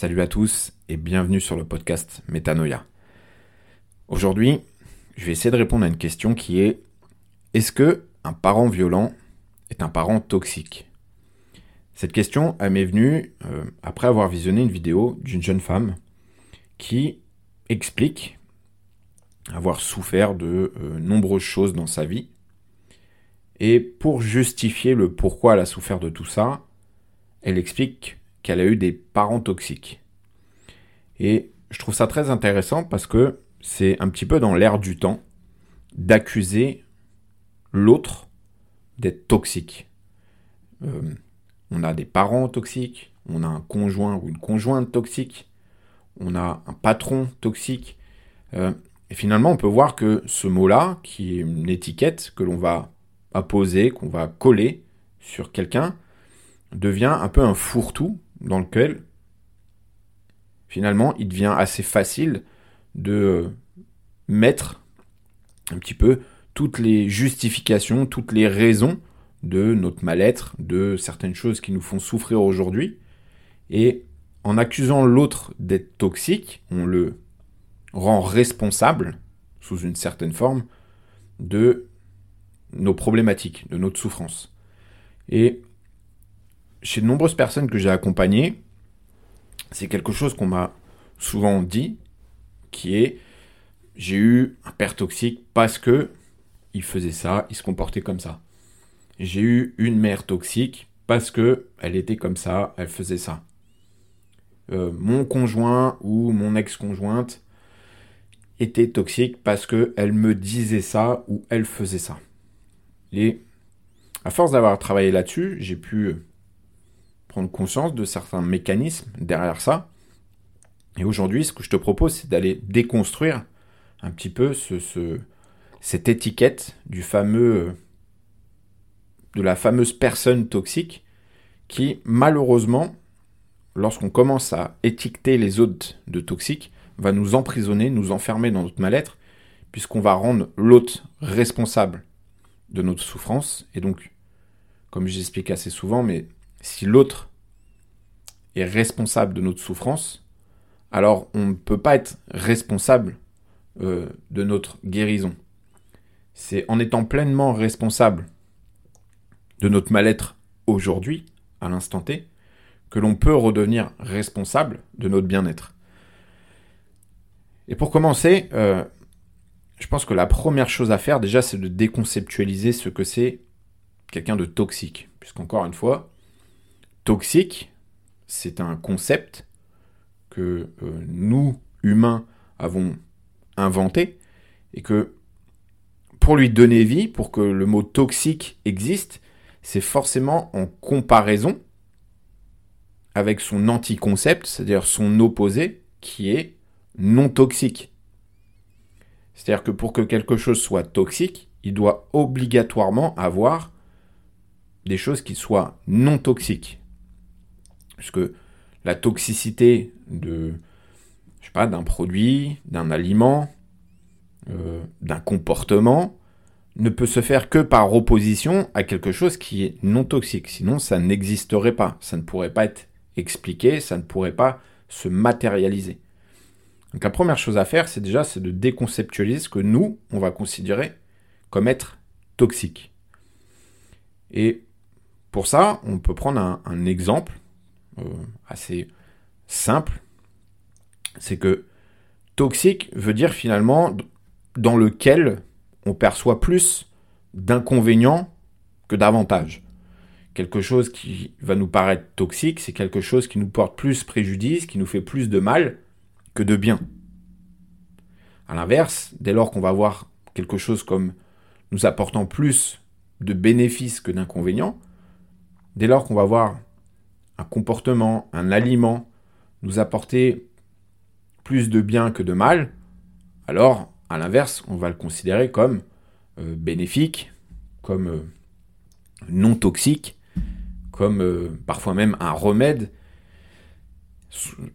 Salut à tous et bienvenue sur le podcast Métanoïa. Aujourd'hui, je vais essayer de répondre à une question qui est est-ce que un parent violent est un parent toxique? Cette question m'est venue euh, après avoir visionné une vidéo d'une jeune femme qui explique avoir souffert de euh, nombreuses choses dans sa vie. Et pour justifier le pourquoi elle a souffert de tout ça, elle explique qu'elle a eu des parents toxiques. Et je trouve ça très intéressant parce que c'est un petit peu dans l'air du temps d'accuser l'autre d'être toxique. Euh, on a des parents toxiques, on a un conjoint ou une conjointe toxique, on a un patron toxique. Euh, et finalement, on peut voir que ce mot-là, qui est une étiquette que l'on va apposer, qu'on va coller sur quelqu'un, devient un peu un fourre-tout dans lequel finalement il devient assez facile de mettre un petit peu toutes les justifications, toutes les raisons de notre mal-être, de certaines choses qui nous font souffrir aujourd'hui. Et en accusant l'autre d'être toxique, on le rend responsable, sous une certaine forme, de nos problématiques, de notre souffrance. Et chez de nombreuses personnes que j'ai accompagnées, c'est quelque chose qu'on m'a souvent dit, qui est j'ai eu un père toxique parce que il faisait ça, il se comportait comme ça. J'ai eu une mère toxique parce que elle était comme ça, elle faisait ça. Euh, mon conjoint ou mon ex-conjointe était toxique parce que elle me disait ça ou elle faisait ça. Et à force d'avoir travaillé là-dessus, j'ai pu prendre conscience de certains mécanismes derrière ça. Et aujourd'hui, ce que je te propose, c'est d'aller déconstruire un petit peu ce, cette étiquette du fameux, de la fameuse personne toxique qui, malheureusement, lorsqu'on commence à étiqueter les autres de toxiques, va nous emprisonner, nous enfermer dans notre mal-être, puisqu'on va rendre l'autre responsable de notre souffrance. Et donc, comme j'explique assez souvent, mais si l'autre est responsable de notre souffrance, alors on ne peut pas être responsable euh, de notre guérison. C'est en étant pleinement responsable de notre mal-être aujourd'hui, à l'instant T, que l'on peut redevenir responsable de notre bien-être. Et pour commencer, euh, je pense que la première chose à faire déjà, c'est de déconceptualiser ce que c'est quelqu'un de toxique. Puisqu'encore une fois, toxique, c'est un concept que euh, nous, humains, avons inventé et que pour lui donner vie, pour que le mot toxique existe, c'est forcément en comparaison avec son anti-concept, c'est-à-dire son opposé, qui est non toxique. C'est-à-dire que pour que quelque chose soit toxique, il doit obligatoirement avoir des choses qui soient non toxiques puisque la toxicité de, je sais pas, d'un produit, d'un aliment, euh, d'un comportement, ne peut se faire que par opposition à quelque chose qui est non toxique. Sinon, ça n'existerait pas. Ça ne pourrait pas être expliqué, ça ne pourrait pas se matérialiser. Donc la première chose à faire, c'est déjà c'est de déconceptualiser ce que nous, on va considérer comme être toxique. Et pour ça, on peut prendre un exemple assez simple, c'est que toxique veut dire finalement dans lequel on perçoit plus d'inconvénients que d'avantages. Quelque chose qui va nous paraître toxique, c'est quelque chose qui nous porte plus préjudice, qui nous fait plus de mal que de bien. A l'inverse, dès lors qu'on va voir quelque chose comme nous apportant plus de bénéfices que d'inconvénients, dès lors qu'on va voir un comportement, un aliment nous apporter plus de bien que de mal, alors à l'inverse, on va le considérer comme euh, bénéfique, comme euh, non toxique, comme euh, parfois même un remède.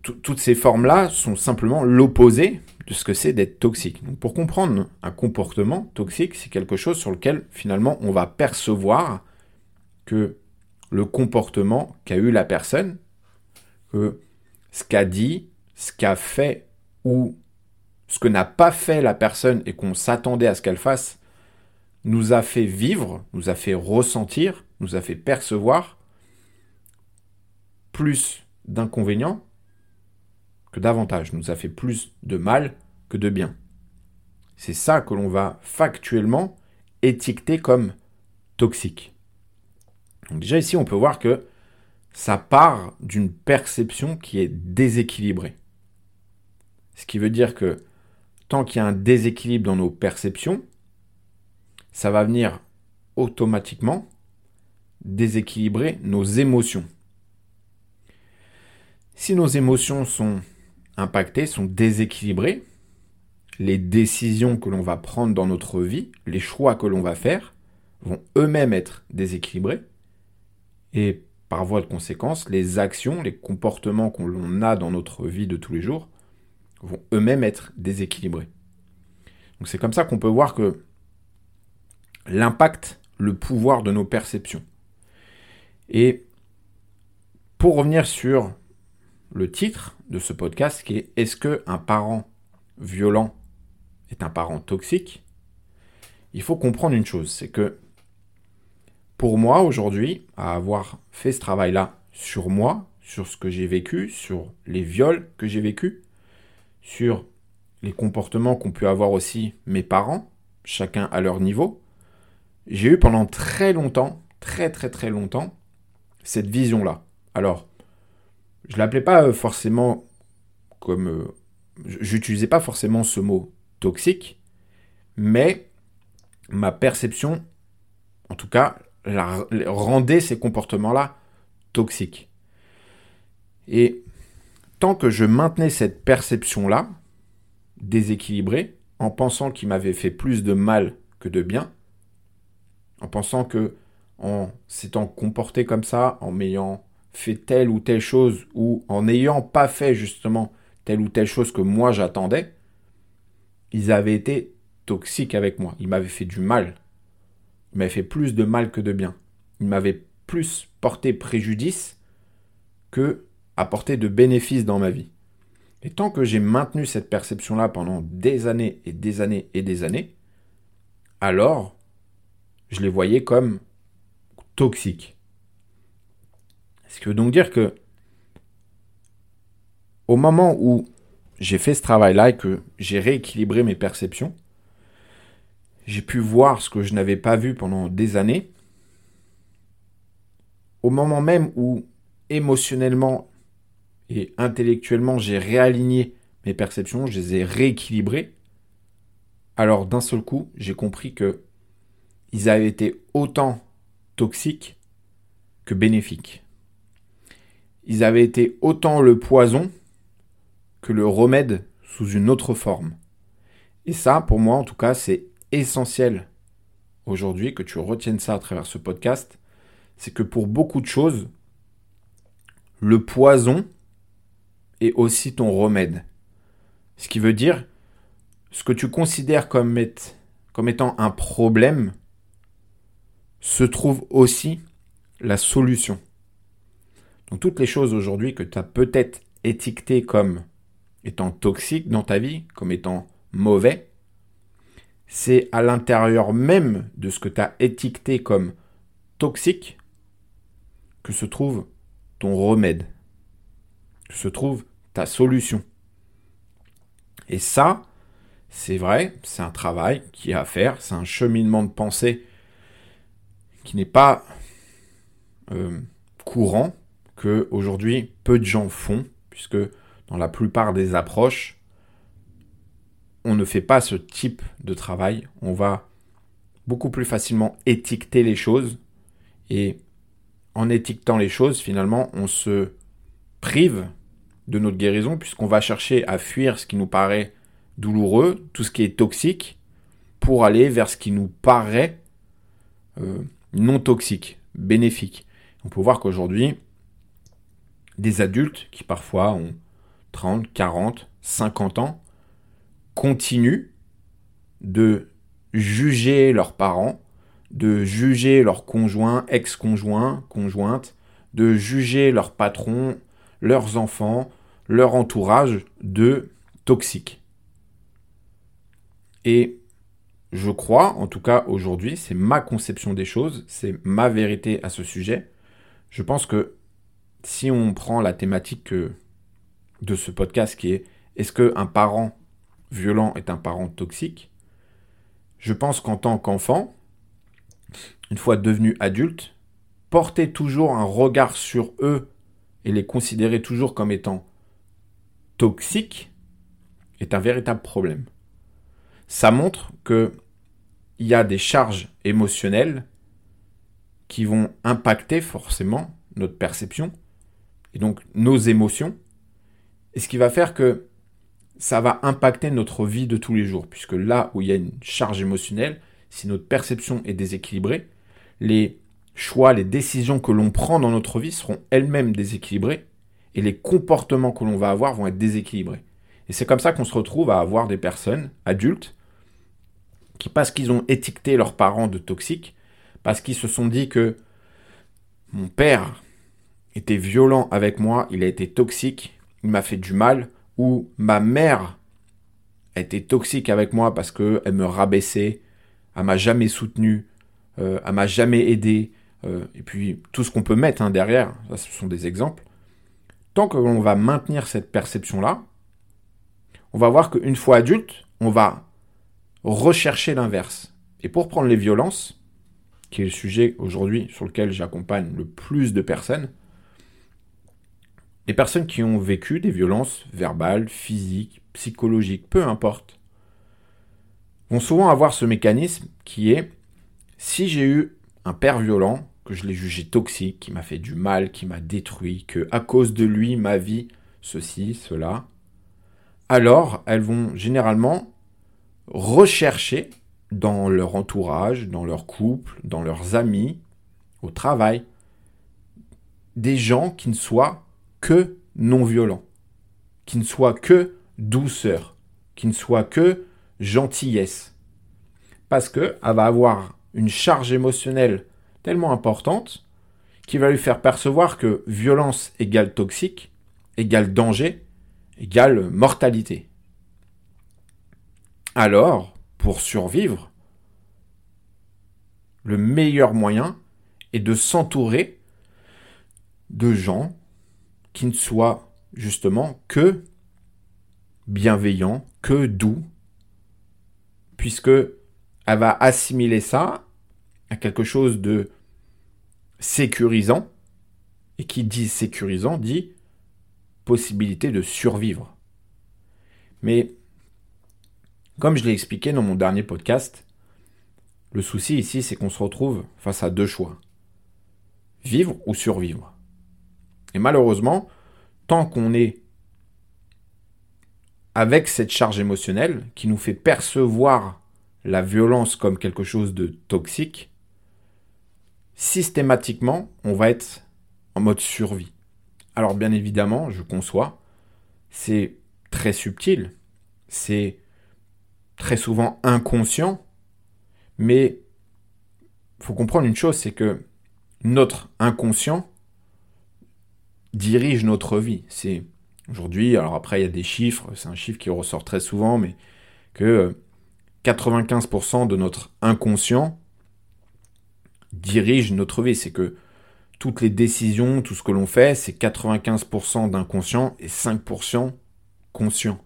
Toutes ces formes-là sont simplement l'opposé de ce que c'est d'être toxique. Donc pour comprendre un comportement toxique, c'est quelque chose sur lequel finalement on va percevoir que le comportement qu'a eu la personne, que ce qu'a dit, ce qu'a fait ou ce que n'a pas fait la personne et qu'on s'attendait à ce qu'elle fasse, nous a fait vivre, nous a fait ressentir, nous a fait percevoir plus d'inconvénients que d'avantages, nous a fait plus de mal que de bien. C'est ça que l'on va factuellement étiqueter comme toxique. Donc déjà ici, on peut voir que ça part d'une perception qui est déséquilibrée. Ce qui veut dire que tant qu'il y a un déséquilibre dans nos perceptions, ça va venir automatiquement déséquilibrer nos émotions. Si nos émotions sont impactées, sont déséquilibrées, les décisions que l'on va prendre dans notre vie, les choix que l'on va faire, vont eux-mêmes être déséquilibrés. Et par voie de conséquence, les actions, les comportements qu'on a dans notre vie de tous les jours vont eux-mêmes être déséquilibrés. Donc c'est comme ça qu'on peut voir que l'impact, le pouvoir de nos perceptions. Et pour revenir sur le titre de ce podcast qui est Est-ce que un parent violent est un parent toxique? Il faut comprendre une chose, c'est que pour moi aujourd'hui, à avoir fait ce travail-là sur moi, sur ce que j'ai vécu, sur les viols que j'ai vécus, sur les comportements qu'ont pu avoir aussi mes parents, chacun à leur niveau, j'ai eu pendant très longtemps, très très très longtemps, cette vision-là. Alors, je l'appelais pas euh, forcément comme... Euh, j'utilisais pas forcément ce mot toxique, mais ma perception, en tout cas, rendait ces comportements-là toxiques. Et tant que je maintenais cette perception-là, déséquilibrée, en pensant qu'il m'avait fait plus de mal que de bien, en pensant que en s'étant comporté comme ça, en m'ayant fait telle ou telle chose, ou en n'ayant pas fait justement telle ou telle chose que moi j'attendais, ils avaient été toxiques avec moi. Ils m'avaient fait du mal. Ils m'avaient fait plus de mal que de bien. Ils m'avaient plus porté préjudice que apporté de bénéfices dans ma vie. Et tant que j'ai maintenu cette perception-là pendant des années et des années et des années, alors je les voyais comme toxiques. Ce qui veut donc dire que au moment où j'ai fait ce travail-là et que j'ai rééquilibré mes perceptions, j'ai pu voir ce que je n'avais pas vu pendant des années. Au moment même où émotionnellement et intellectuellement j'ai réaligné mes perceptions, je les ai rééquilibrées, alors d'un seul coup, j'ai compris que ils avaient été autant toxiques que bénéfiques. Ils avaient été autant le poison que le remède sous une autre forme. Et ça, pour moi en tout cas, c'est essentiel aujourd'hui que tu retiennes ça à travers ce podcast. C'est que pour beaucoup de choses, le poison est aussi ton remède. Ce qui veut dire, ce que tu considères comme, étant un problème se trouve aussi la solution. Donc toutes les choses aujourd'hui que tu as peut-être étiquetées comme étant toxiques dans ta vie, comme étant mauvais, c'est à l'intérieur même de ce que tu as étiqueté comme toxique que se trouve ton remède, que se trouve ta solution. Et ça, c'est vrai, c'est un travail qui est à faire, c'est un cheminement de pensée qui n'est pas euh, courant, que aujourd'hui peu de gens font, puisque dans la plupart des approches, on ne fait pas ce type de travail. On va beaucoup plus facilement étiqueter les choses et en étiquetant les choses, finalement, on se prive de notre guérison puisqu'on va chercher à fuir ce qui nous paraît douloureux, tout ce qui est toxique, pour aller vers ce qui nous paraît euh, non toxique, bénéfique. On peut voir qu'aujourd'hui, des adultes qui parfois ont 30, 40, 50 ans, continuent de juger leurs parents, de juger leurs conjoints, ex-conjoints, conjointes, de juger leurs patrons, leurs enfants, leur entourage de toxiques. Et je crois, en tout cas aujourd'hui, c'est ma conception des choses, c'est ma vérité à ce sujet. Je pense que si on prend la thématique de ce podcast qui est est-ce qu'un parent violent est un parent toxique Je pense qu'en tant qu'enfant, une fois devenu adulte, porter toujours un regard sur eux et les considérer toujours comme étant toxiques est un véritable problème. Ça montre que il y a des charges émotionnelles qui vont impacter forcément notre perception et donc nos émotions et ce qui va faire que ça va impacter notre vie de tous les jours puisque là où il y a une charge émotionnelle, si notre perception est déséquilibrée, les choix, les décisions que l'on prend dans notre vie seront elles-mêmes déséquilibrées et les comportements que l'on va avoir vont être déséquilibrés. Et c'est comme ça qu'on se retrouve à avoir des personnes adultes qui, parce qu'ils ont étiqueté leurs parents de toxiques, parce qu'ils se sont dit que mon père était violent avec moi, il a été toxique, il m'a fait du mal, ou ma mère été toxique avec moi parce qu'elle me rabaissait, elle m'a jamais soutenu, euh, elle m'a jamais aidé, euh, et puis tout ce qu'on peut mettre hein, derrière, ce sont des exemples. Tant que l'on va maintenir cette perception-là, on va voir qu'une fois adulte, on va rechercher l'inverse. Et pour prendre les violences, qui est le sujet aujourd'hui sur lequel j'accompagne le plus de personnes, les personnes qui ont vécu des violences verbales, physiques, psychologiques, peu importe, vont souvent avoir ce mécanisme qui est si j'ai eu un père violent, que je l'ai jugé toxique, qui m'a fait du mal, qui m'a détruit, que à cause de lui, ma vie, ceci, cela, alors elles vont généralement rechercher dans leur entourage, dans leur couple, dans leurs amis, au travail, des gens qui ne soient que non violents, qui ne soient que douceur, qui ne soient que gentillesse. Parce qu'elle va avoir une charge émotionnelle tellement importante qui va lui faire percevoir que violence égale toxique, égale danger, égale mortalité. Alors, pour survivre, le meilleur moyen est de s'entourer de gens qui ne soient justement que bienveillants, que doux, puisque elle va assimiler ça à quelque chose de sécurisant, et qui dit sécurisant dit possibilité de survivre. Mais comme je l'ai expliqué dans mon dernier podcast, le souci ici, c'est qu'on se retrouve face à deux choix. Vivre ou survivre. Et malheureusement, tant qu'on est avec cette charge émotionnelle qui nous fait percevoir la violence comme quelque chose de toxique, systématiquement, on va être en mode survie. Alors bien évidemment, je conçois, c'est très subtil, c'est très souvent inconscient, mais faut comprendre une chose, c'est que notre inconscient dirige notre vie. C'est aujourd'hui, alors après il y a des chiffres, c'est un chiffre qui ressort très souvent, mais que 95% de notre inconscient dirige notre vie. C'est que toutes les décisions, tout ce que l'on fait, c'est 95% d'inconscient et 5% conscient.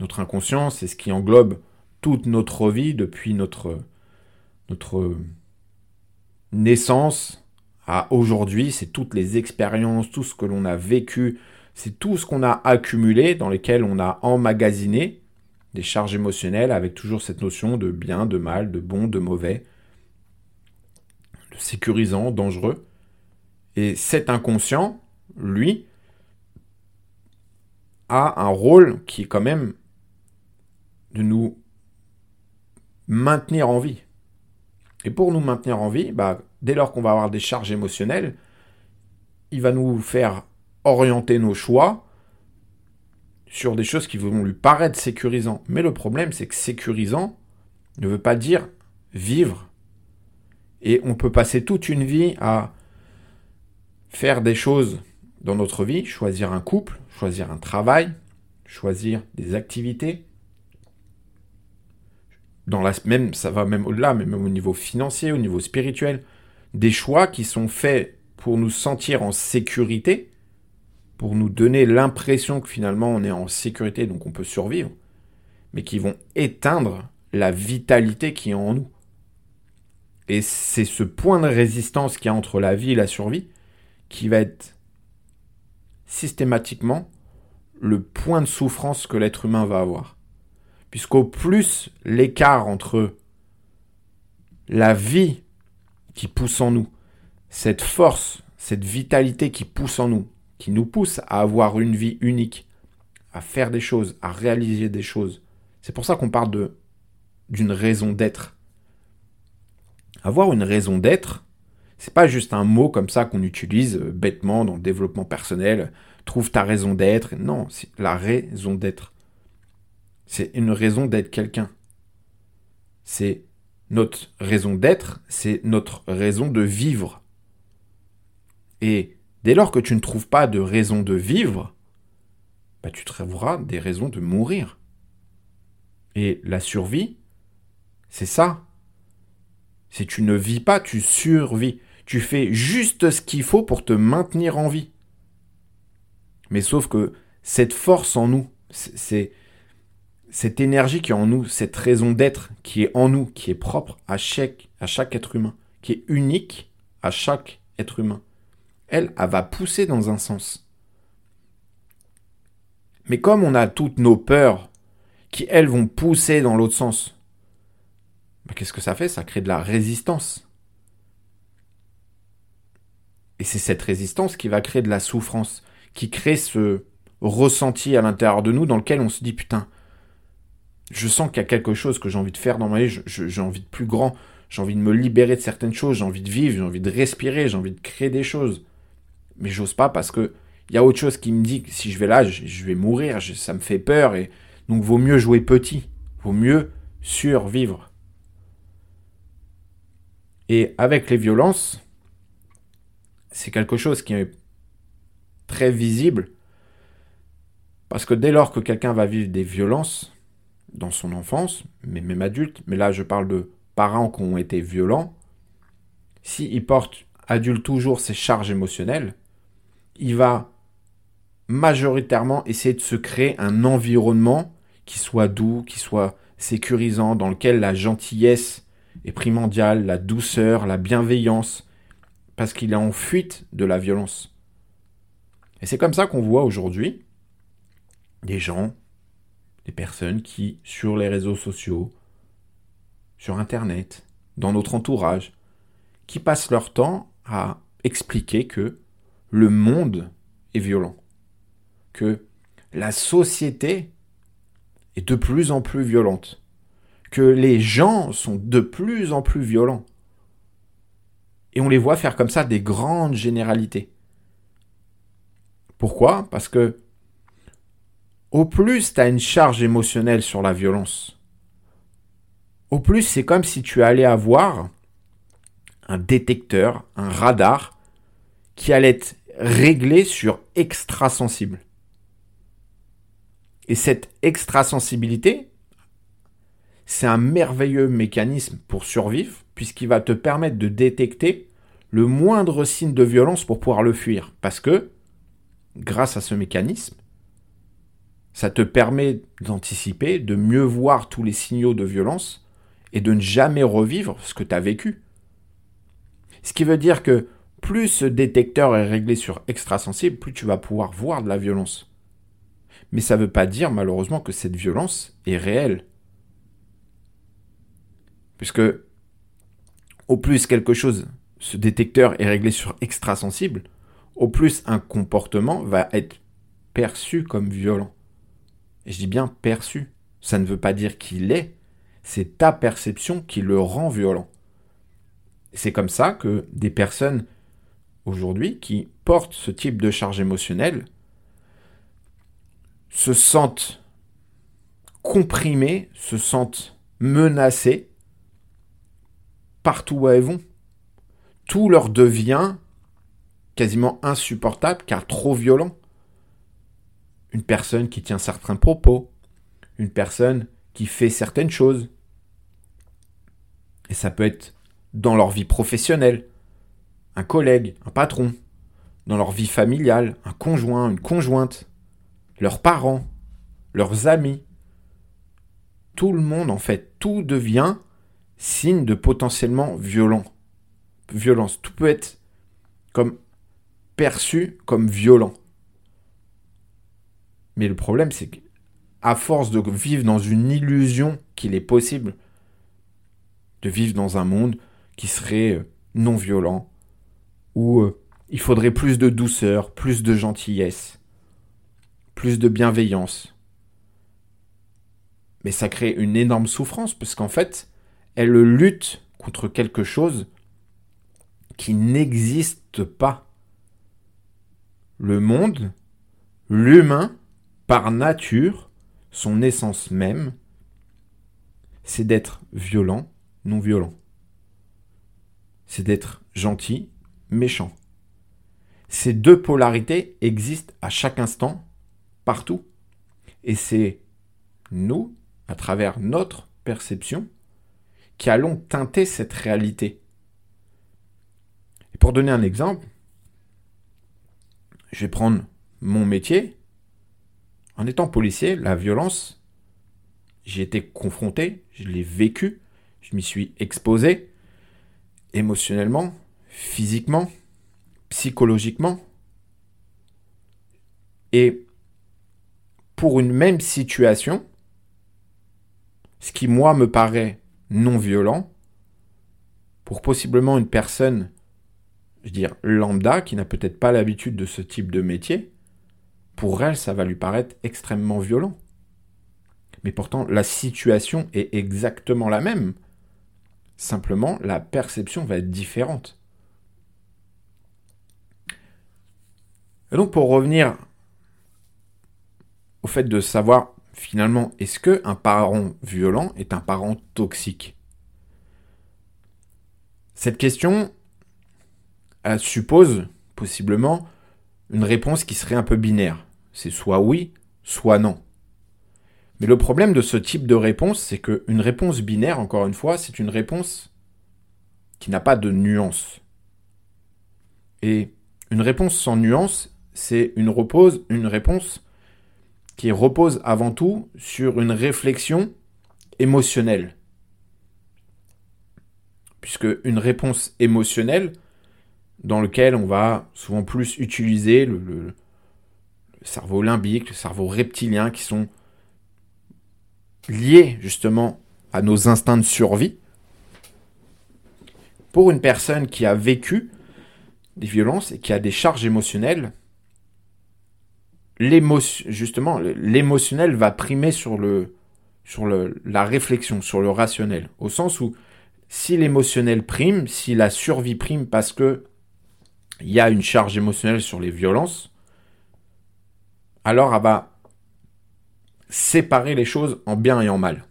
Notre inconscient, c'est ce qui englobe toute notre vie depuis notre, notre naissance aujourd'hui. C'est toutes les expériences, tout ce que l'on a vécu, c'est tout ce qu'on a accumulé, dans lesquels on a emmagasiné des charges émotionnelles avec toujours cette notion de bien, de mal, de bon, de mauvais, de sécurisant, dangereux. Et cet inconscient, lui, a un rôle qui est quand même de nous maintenir en vie. Et pour nous maintenir en vie, bah, dès lors qu'on va avoir des charges émotionnelles, il va nous faire orienter nos choix sur des choses qui vont lui paraître sécurisants. Mais le problème, c'est que sécurisant ne veut pas dire vivre. Et on peut passer toute une vie à faire des choses dans notre vie, choisir un couple, choisir un travail, choisir des activités. Dans la, même, ça va même au-delà, mais même au niveau financier, au niveau spirituel. Des choix qui sont faits pour nous sentir en sécurité, pour nous donner l'impression que finalement on est en sécurité, donc on peut survivre, mais qui vont éteindre la vitalité qui est en nous. Et c'est ce point de résistance qu'il y a entre la vie et la survie qui va être systématiquement le point de souffrance que l'être humain va avoir. Puisqu'au plus l'écart entre la vie qui pousse en nous, cette force, cette vitalité qui pousse en nous, qui nous pousse à avoir une vie unique, à faire des choses, à réaliser des choses. C'est pour ça qu'on parle de d'une raison d'être. Avoir une raison d'être, c'est pas juste un mot comme ça qu'on utilise euh, bêtement dans le développement personnel. Trouve ta raison d'être. Non, c'est la raison d'être. C'est une raison d'être quelqu'un. C'est notre raison d'être, c'est notre raison de vivre. Et dès lors que tu ne trouves pas de raison de vivre, bah, tu trouveras des raisons de mourir. Et la survie, c'est ça. Si tu ne vis pas, tu survis. Tu fais juste ce qu'il faut pour te maintenir en vie. Mais sauf que cette force en nous, c'est cette énergie qui est en nous, cette raison d'être qui est en nous, qui est propre à chaque, être humain, qui est unique à chaque être humain, elle, elle va pousser dans un sens. Mais comme on a toutes nos peurs qui, elles, vont pousser dans l'autre sens, bah, qu'est-ce que ça fait? Ça crée de la résistance. Et c'est cette résistance qui va créer de la souffrance, qui crée ce ressenti à l'intérieur de nous dans lequel on se dit putain, je sens qu'il y a quelque chose que j'ai envie de faire dans ma vie, j'ai envie de plus grand, j'ai envie de me libérer de certaines choses, j'ai envie de vivre, j'ai envie de respirer, j'ai envie de créer des choses. Mais j'ose pas parce que il y a autre chose qui me dit que si je vais là, je, vais mourir, ça me fait peur. Et donc vaut mieux jouer petit, vaut mieux survivre. Et avec les violences, c'est quelque chose qui est très visible. Parce que dès lors que quelqu'un va vivre des violences dans son enfance, mais même adulte, mais là je parle de parents qui ont été violents, s'il porte adulte toujours ses charges émotionnelles, il va majoritairement essayer de se créer un environnement qui soit doux, qui soit sécurisant, dans lequel la gentillesse est primordiale, la douceur, la bienveillance, parce qu'il est en fuite de la violence. Et c'est comme ça qu'on voit aujourd'hui des gens, des personnes qui, sur les réseaux sociaux, sur Internet, dans notre entourage, qui passent leur temps à expliquer que le monde est violent, que la société est de plus en plus violente, que les gens sont de plus en plus violents. Et on les voit faire comme ça des grandes généralités. Pourquoi? Parce que au plus tu as une charge émotionnelle sur la violence, au plus c'est comme si tu allais avoir un détecteur, un radar, qui allait être réglé sur extrasensible. Et cette extrasensibilité, c'est un merveilleux mécanisme pour survivre, puisqu'il va te permettre de détecter le moindre signe de violence pour pouvoir le fuir. Parce que, grâce à ce mécanisme, ça te permet d'anticiper, de mieux voir tous les signaux de violence et de ne jamais revivre ce que tu as vécu. Ce qui veut dire que plus ce détecteur est réglé sur extrasensible, plus tu vas pouvoir voir de la violence. Mais ça ne veut pas dire malheureusement que cette violence est réelle. Puisque au plus quelque chose ce détecteur est réglé sur extrasensible, au plus un comportement va être perçu comme violent. Je dis bien perçu. Ça ne veut pas dire qu'il est, c'est ta perception qui le rend violent. C'est comme ça que des personnes aujourd'hui qui portent ce type de charge émotionnelle se sentent comprimées, se sentent menacées partout où elles vont tout leur devient quasiment insupportable car trop violent. Une personne qui tient certains propos, une personne qui fait certaines choses. Et ça peut être dans leur vie professionnelle, un collègue, un patron, dans leur vie familiale, un conjoint, une conjointe, leurs parents, leurs amis. Tout le monde, en fait, tout devient signe de potentiellement violent. Violence. Tout peut être comme perçu comme violent. Mais le problème, c'est qu'à force de vivre dans une illusion qu'il est possible de vivre dans un monde qui serait euh, non violent, où euh, il faudrait plus de douceur, plus de gentillesse, plus de bienveillance. Mais ça crée une énorme souffrance, parce qu'en fait, elle lutte contre quelque chose qui n'existe pas le monde, l'humain, par nature, son essence même, c'est d'être violent, non violent. C'est d'être gentil, méchant. Ces deux polarités existent à chaque instant, partout. Et c'est nous, à travers notre perception, qui allons teinter cette réalité. Et pour donner un exemple, je vais prendre mon métier. En étant policier, la violence, j'ai été confronté, je l'ai vécu, je m'y suis exposé émotionnellement, physiquement, psychologiquement. Et pour une même situation, ce qui moi me paraît non violent, pour possiblement une personne je veux dire, lambda, qui n'a peut-être pas l'habitude de ce type de métier, pour elle, ça va lui paraître extrêmement violent. Mais pourtant, la situation est exactement la même. Simplement, la perception va être différente. Et donc, pour revenir au fait de savoir finalement, est-ce que un parent violent est un parent toxique? Cette question, suppose possiblement une réponse qui serait un peu binaire. C'est soit oui, soit non. Mais le problème de ce type de réponse, c'est qu'une réponse binaire, encore une fois, c'est une réponse qui n'a pas de nuance. Et une réponse sans nuance, c'est une, réponse qui repose avant tout sur une réflexion émotionnelle. Puisque une réponse émotionnelle, dans lequel on va souvent plus utiliser le, cerveau limbique, le cerveau reptilien, qui sont liés justement à nos instincts de survie. Pour une personne qui a vécu des violences et qui a des charges émotionnelles, justement, l'émotionnel va primer sur, le, sur le, la réflexion, sur le rationnel. Au sens où si l'émotionnel prime, si la survie prime parce que il y a une charge émotionnelle sur les violences, alors elle va séparer les choses en bien et en mal.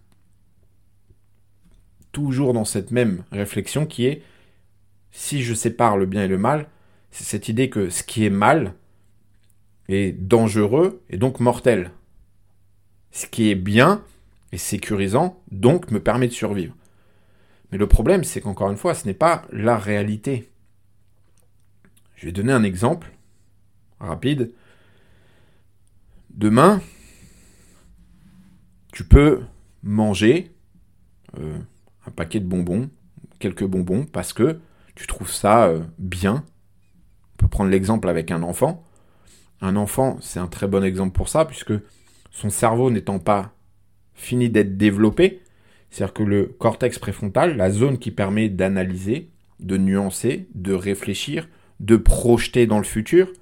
Toujours dans cette même réflexion qui est, si je sépare le bien et le mal, c'est cette idée que ce qui est mal est dangereux et donc mortel. Ce qui est bien est sécurisant, donc me permet de survivre. Mais le problème, c'est qu'encore une fois, ce n'est pas la réalité. Je vais donner un exemple rapide. Demain, tu peux manger euh, un paquet de bonbons, quelques bonbons, parce que tu trouves ça euh, bien. On peut prendre l'exemple avec un enfant. Un enfant, c'est un très bon exemple pour ça, puisque son cerveau n'étant pas fini d'être développé, c'est-à-dire que le cortex préfrontal, la zone qui permet d'analyser, de nuancer, de réfléchir, de projeter dans le futur,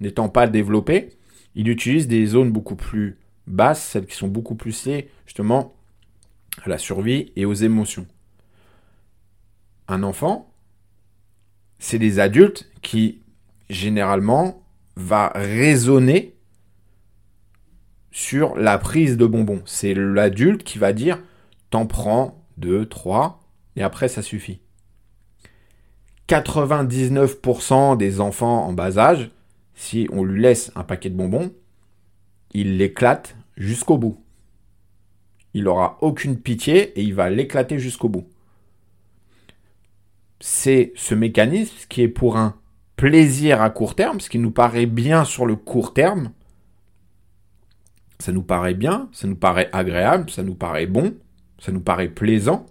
n'étant pas développé, il utilise des zones beaucoup plus basses, celles qui sont beaucoup plus liées justement à la survie et aux émotions. Un enfant, c'est des adultes qui généralement va raisonner sur la prise de bonbons. C'est l'adulte qui va dire t'en prends deux, trois, et après ça suffit. 99% des enfants en bas âge, si on lui laisse un paquet de bonbons, il l'éclate jusqu'au bout. Il n'aura aucune pitié et il va l'éclater jusqu'au bout. C'est ce mécanisme qui est pour un plaisir à court terme, ce qui nous paraît bien sur le court terme. Ça nous paraît bien, ça nous paraît agréable, ça nous paraît bon, ça nous paraît plaisant.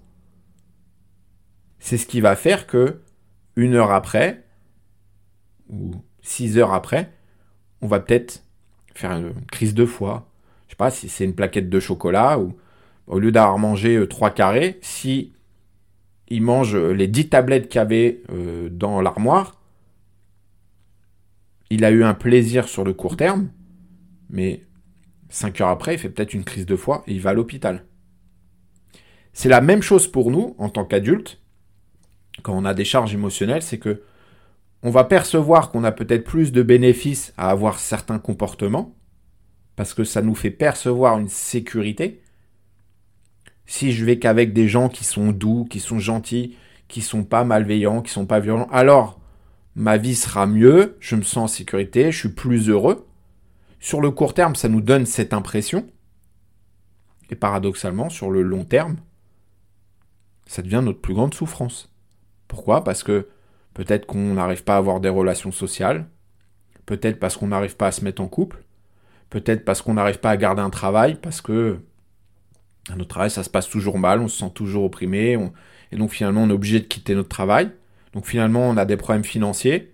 C'est ce qui va faire que une heure après, ou six heures après, on va peut-être faire une crise de foie. Je sais pas si c'est une plaquette de chocolat ou au lieu d'avoir mangé euh, trois carrés, si il mange les dix tablettes qu'il avait euh, dans l'armoire, il a eu un plaisir sur le court terme, mais cinq heures après, il fait peut-être une crise de foie et il va à l'hôpital. C'est la même chose pour nous en tant qu'adultes quand on a des charges émotionnelles, c'est que on va percevoir qu'on a peut-être plus de bénéfices à avoir certains comportements, parce que ça nous fait percevoir une sécurité. Si je vais qu'avec des gens qui sont doux, qui sont gentils, qui sont pas malveillants, qui sont pas violents, alors ma vie sera mieux, je me sens en sécurité, je suis plus heureux. Sur le court terme, ça nous donne cette impression. Et paradoxalement, sur le long terme, ça devient notre plus grande souffrance. Pourquoi? Parce que peut-être qu'on n'arrive pas à avoir des relations sociales, peut-être parce qu'on n'arrive pas à se mettre en couple, peut-être parce qu'on n'arrive pas à garder un travail, parce que notre travail ça se passe toujours mal, on se sent toujours opprimé, et donc finalement on est obligé de quitter notre travail. Donc finalement on a des problèmes financiers.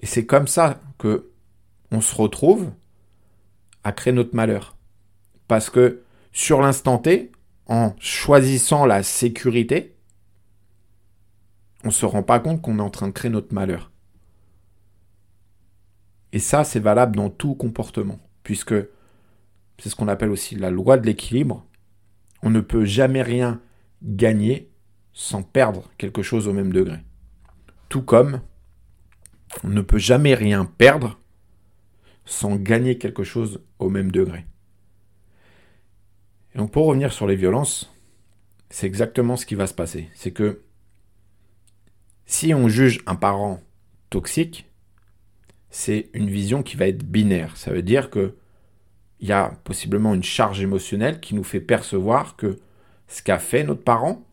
Et c'est comme ça que on se retrouve à créer notre malheur. Parce que sur l'instant T, en choisissant la sécurité, on ne se rend pas compte qu'on est en train de créer notre malheur. Et ça, c'est valable dans tout comportement, puisque c'est ce qu'on appelle aussi la loi de l'équilibre. On ne peut jamais rien gagner sans perdre quelque chose au même degré. Tout comme on ne peut jamais rien perdre sans gagner quelque chose au même degré. Et donc pour revenir sur les violences, c'est exactement ce qui va se passer. C'est que si on juge un parent toxique, c'est une vision qui va être binaire. Ça veut dire que il y a possiblement une charge émotionnelle qui nous fait percevoir que ce qu'a fait notre parent,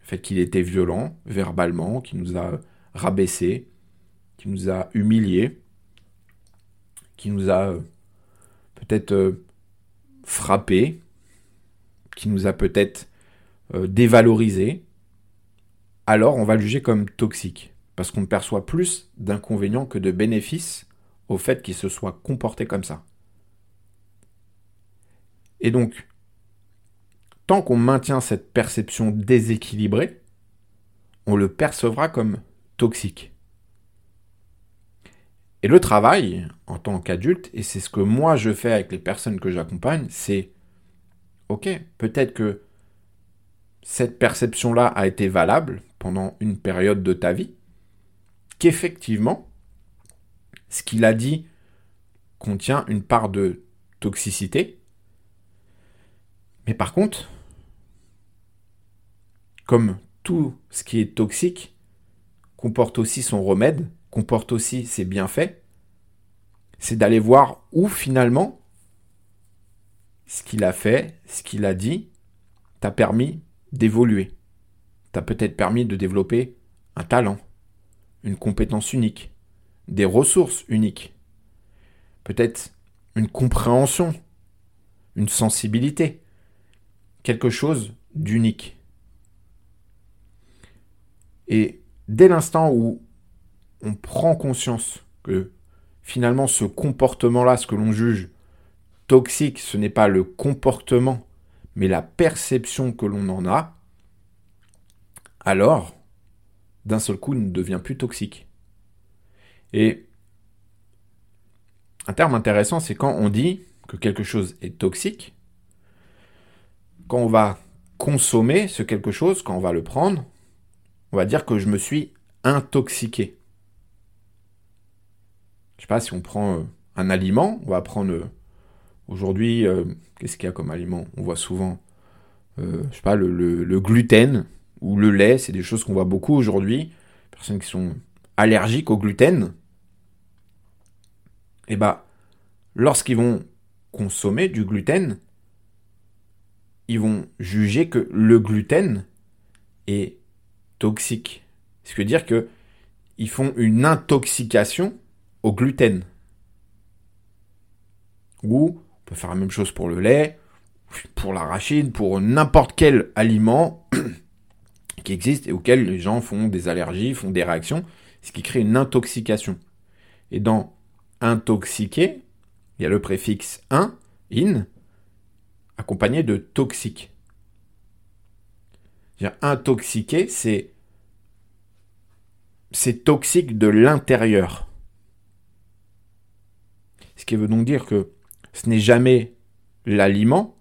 le fait qu'il était violent verbalement, qui nous a rabaissé, qui nous a humiliés, qui nous a euh, peut-être euh, frappé, qui nous a peut-être euh, dévalorisé, alors on va le juger comme toxique, parce qu'on perçoit plus d'inconvénients que de bénéfices au fait qu'il se soit comporté comme ça. Et donc, tant qu'on maintient cette perception déséquilibrée, on le percevra comme toxique. Et le travail, en tant qu'adulte, et c'est ce que moi je fais avec les personnes que j'accompagne, c'est ok, peut-être que cette perception-là a été valable pendant une période de ta vie, qu'effectivement, ce qu'il a dit contient une part de toxicité, mais par contre, comme tout ce qui est toxique comporte aussi son remède, comporte aussi ses bienfaits, c'est d'aller voir où finalement ce qu'il a fait, ce qu'il a dit, t'a permis d'évoluer. Peut-être permis de développer un talent, une compétence unique, des ressources uniques, peut-être une compréhension, une sensibilité, quelque chose d'unique. Et dès l'instant où on prend conscience que finalement ce comportement-là, ce que l'on juge toxique, ce n'est pas le comportement, mais la perception que l'on en a, alors, d'un seul coup, ne devient plus toxique. Et un terme intéressant, c'est quand on dit que quelque chose est toxique, quand on va consommer ce quelque chose, quand on va le prendre, on va dire que je me suis intoxiqué. Je sais pas si on prend euh, un aliment, on va prendre euh, Aujourd'hui, euh, qu'est-ce qu'il y a comme aliment? On voit souvent, le, gluten. Ou le lait, c'est des choses qu'on voit beaucoup aujourd'hui. Personnes qui sont allergiques au gluten. Et eh bah, lorsqu'ils vont consommer du gluten, ils vont juger que le gluten est toxique. Ce qui veut dire que ils font une intoxication au gluten. Ou on peut faire la même chose pour le lait, pour l'arachide, pour n'importe quel aliment qui existe et auquel les gens font des allergies, font des réactions, ce qui crée une intoxication. Et dans intoxiquer, il y a le préfixe in, in, accompagné de toxique. Intoxiquer, c'est c'est toxique de l'intérieur. Ce qui veut donc dire que ce n'est jamais l'aliment,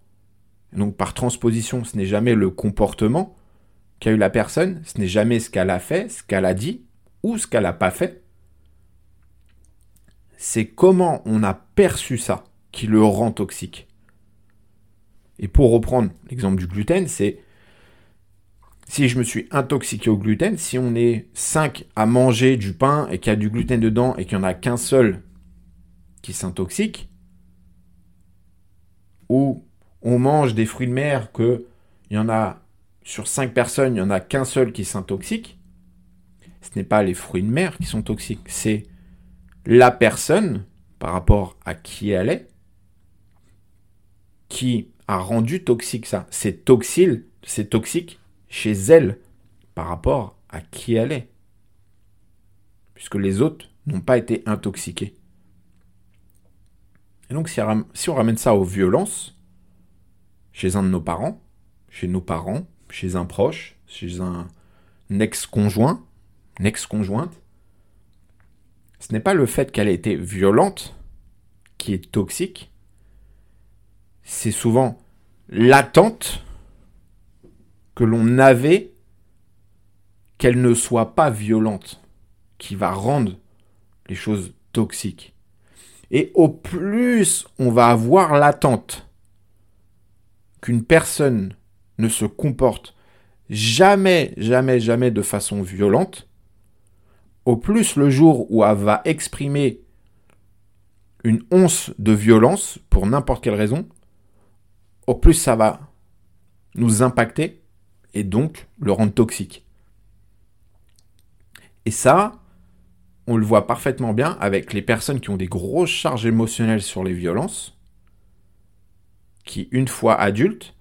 donc par transposition, ce n'est jamais le comportement qu'a eu la personne, ce n'est jamais ce qu'elle a fait, ce qu'elle a dit ou ce qu'elle n'a pas fait. C'est comment on a perçu ça qui le rend toxique. Et pour reprendre l'exemple du gluten, c'est si je me suis intoxiqué au gluten, si on est 5 à manger du pain et qu'il y a du gluten dedans et qu'il n'y en a qu'un seul qui s'intoxique, ou on mange des fruits de mer que il y en a sur 5 personnes, il n'y en a qu'un seul qui s'intoxique, ce n'est pas les fruits de mer qui sont toxiques, c'est la personne par rapport à qui elle est qui a rendu toxique ça. C'est toxique chez elle par rapport à qui elle est. Puisque les autres n'ont pas été intoxiqués. Et donc si on ramène ça aux violences, chez un de nos parents, chez nos parents, chez un proche, chez un ex-conjoint, une ex-conjointe, ce n'est pas le fait qu'elle ait été violente qui est toxique, c'est souvent l'attente que l'on avait qu'elle ne soit pas violente, qui va rendre les choses toxiques. Et au plus on va avoir l'attente qu'une personne ne se comporte jamais, jamais, jamais de façon violente, au plus le jour où elle va exprimer une once de violence, pour n'importe quelle raison, au plus ça va nous impacter et donc le rendre toxique. Et ça, on le voit parfaitement bien avec les personnes qui ont des grosses charges émotionnelles sur les violences, qui, une fois adultes,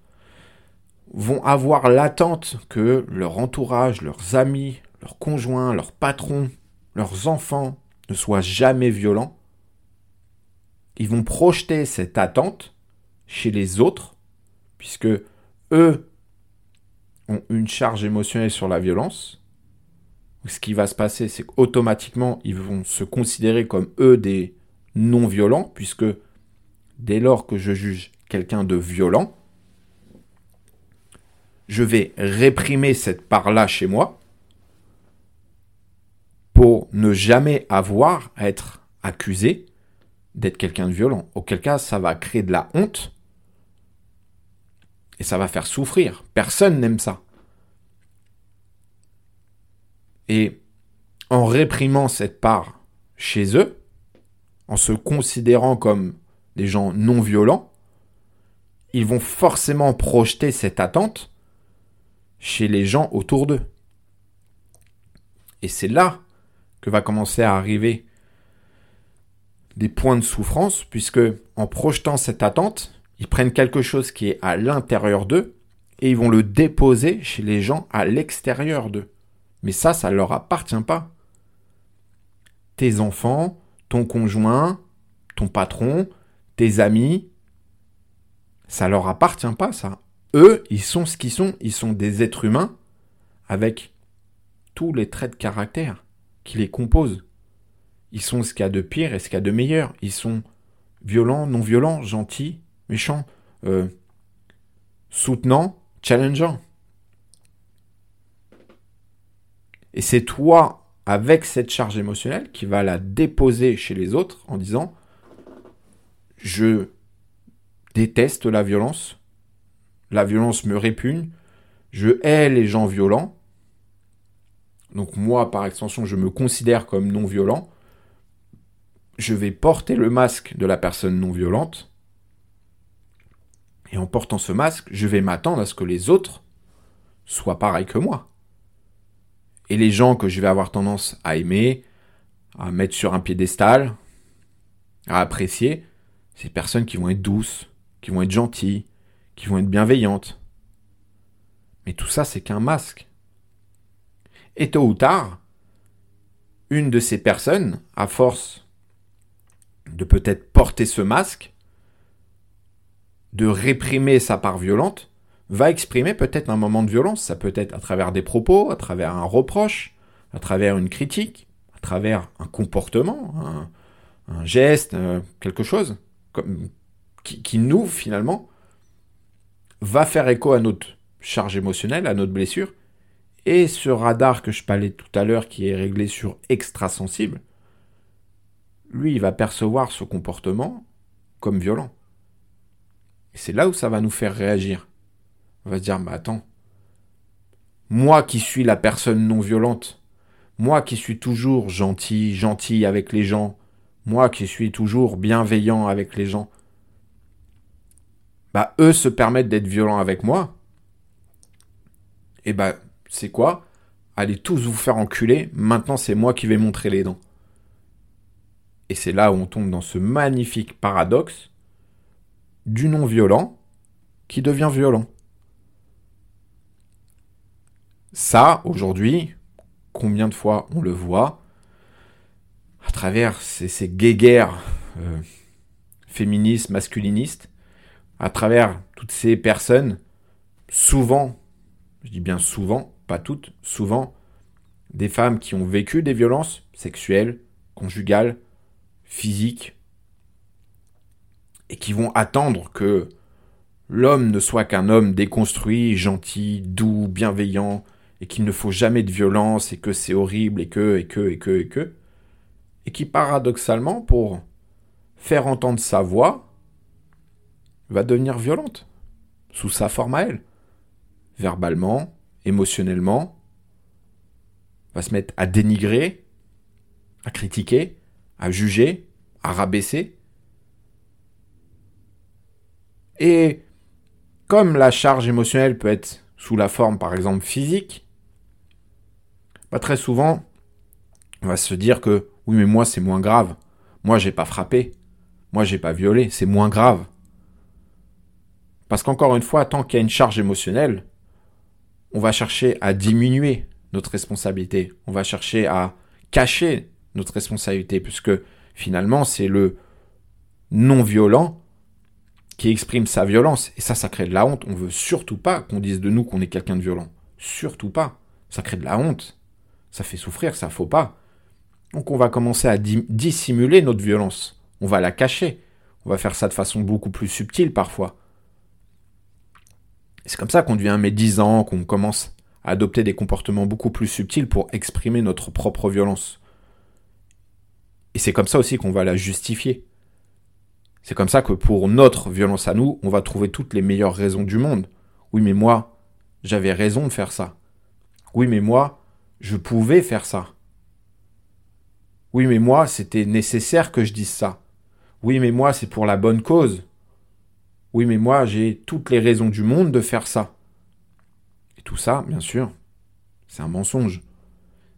vont avoir l'attente que leur entourage, leurs amis, leurs conjoints, leurs patrons, leurs enfants ne soient jamais violents. Ils vont projeter cette attente chez les autres, puisque eux ont une charge émotionnelle sur la violence, ce qui va se passer, c'est qu'automatiquement, ils vont se considérer comme eux des non-violents, puisque dès lors que je juge quelqu'un de violent, je vais réprimer cette part-là chez moi pour ne jamais avoir à être accusé d'être quelqu'un de violent. Auquel cas, ça va créer de la honte et ça va faire souffrir. Personne n'aime ça. Et en réprimant cette part chez eux, en se considérant comme des gens non violents, ils vont forcément projeter cette attente chez les gens autour d'eux. Et c'est là que va commencer à arriver des points de souffrance, puisque en projetant cette attente, ils prennent quelque chose qui est à l'intérieur d'eux et ils vont le déposer chez les gens à l'extérieur d'eux. Mais ça, ça ne leur appartient pas. Tes enfants, ton conjoint, ton patron, tes amis, ça leur appartient pas, ça. Eux, ils sont ce qu'ils sont. Ils sont des êtres humains avec tous les traits de caractère qui les composent. Ils sont ce qu'il y a de pire et ce qu'il y a de meilleur. Ils sont violents, non violents, gentils, méchant, euh, soutenant, challengeant. Et c'est toi, avec cette charge émotionnelle, qui va la déposer chez les autres en disant Je déteste la violence, la violence me répugne, je hais les gens violents, donc moi par extension je me considère comme non violent, je vais porter le masque de la personne non violente, et en portant ce masque, je vais m'attendre à ce que les autres soient pareils que moi. Et les gens que je vais avoir tendance à aimer, à mettre sur un piédestal, à apprécier, ces personnes qui vont être douces, qui vont être gentilles, qui vont être bienveillantes. Mais tout ça, c'est qu'un masque. Et tôt ou tard, une de ces personnes, à force de peut-être porter ce masque, de réprimer sa part violente, va exprimer peut-être un moment de violence. Ça peut être à travers des propos, à travers un reproche, à travers une critique, à travers un comportement, un, geste, euh, quelque chose qui, nous, finalement, va faire écho à notre charge émotionnelle, à notre blessure. Et ce radar que je parlais tout à l'heure, qui est réglé sur extrasensible, lui, il va percevoir ce comportement comme violent. Et c'est là où ça va nous faire réagir. On va se dire, mais attends, moi qui suis la personne non violente, moi qui suis toujours gentil, gentil avec les gens, moi qui suis toujours bienveillant avec les gens, bah eux se permettent d'être violents avec moi. Et bah, c'est quoi? Allez tous vous faire enculer, maintenant c'est moi qui vais montrer les dents. Et c'est là où on tombe dans ce magnifique paradoxe du non-violent qui devient violent. Ça, aujourd'hui, combien de fois on le voit à travers ces, guéguerres euh, féministes, masculinistes, à travers toutes ces personnes, souvent, je dis bien souvent, pas toutes, souvent, des femmes qui ont vécu des violences sexuelles, conjugales, physiques, et qui vont attendre que l'homme ne soit qu'un homme déconstruit, gentil, doux, bienveillant, et qu'il ne faut jamais de violence, et que c'est horrible, et que, et que, et que, et que, et qui paradoxalement, pour faire entendre sa voix, va devenir violente, sous sa forme à elle, verbalement, émotionnellement, va se mettre à dénigrer, à critiquer, à juger, à rabaisser, et comme la charge émotionnelle peut être sous la forme, par exemple, physique, bah, très souvent, on va se dire que oui, mais moi, c'est moins grave. Moi, j'ai pas frappé. Moi, j'ai pas violé. C'est moins grave. Parce qu'encore une fois, tant qu'il y a une charge émotionnelle, on va chercher à diminuer notre responsabilité. On va chercher à cacher notre responsabilité, puisque finalement, c'est le non violent qui exprime sa violence. Et ça, ça crée de la honte. On veut surtout pas qu'on dise de nous qu'on est quelqu'un de violent. Surtout pas. Ça crée de la honte. Ça fait souffrir, ça faut pas. Donc on va commencer à dissimuler notre violence. On va la cacher. On va faire ça de façon beaucoup plus subtile parfois. C'est comme ça qu'on devient médisant, qu'on commence à adopter des comportements beaucoup plus subtils pour exprimer notre propre violence. Et c'est comme ça aussi qu'on va la justifier. C'est comme ça que pour notre violence à nous, on va trouver toutes les meilleures raisons du monde. Oui, mais moi, j'avais raison de faire ça. Oui, mais moi, je pouvais faire ça. Oui, mais moi, c'était nécessaire que je dise ça. Oui, mais moi, c'est pour la bonne cause. Oui, mais moi, j'ai toutes les raisons du monde de faire ça. Et tout ça, bien sûr, c'est un mensonge.